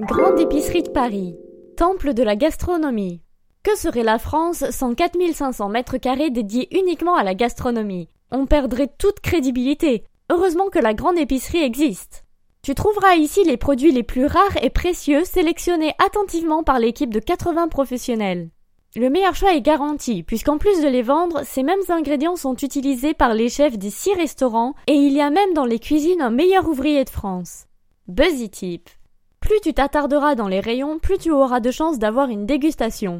Grande épicerie de Paris. Temple de la gastronomie. Que serait la France sans 4500 mètres carrés dédiés uniquement à la gastronomie? On perdrait toute crédibilité. Heureusement que la grande épicerie existe. Tu trouveras ici les produits les plus rares et précieux sélectionnés attentivement par l'équipe de 80 professionnels. Le meilleur choix est garanti, puisqu'en plus de les vendre, ces mêmes ingrédients sont utilisés par les chefs des six restaurants et il y a même dans les cuisines un meilleur ouvrier de France. Buzzy Tip. Plus tu t'attarderas dans les rayons, plus tu auras de chances d'avoir une dégustation.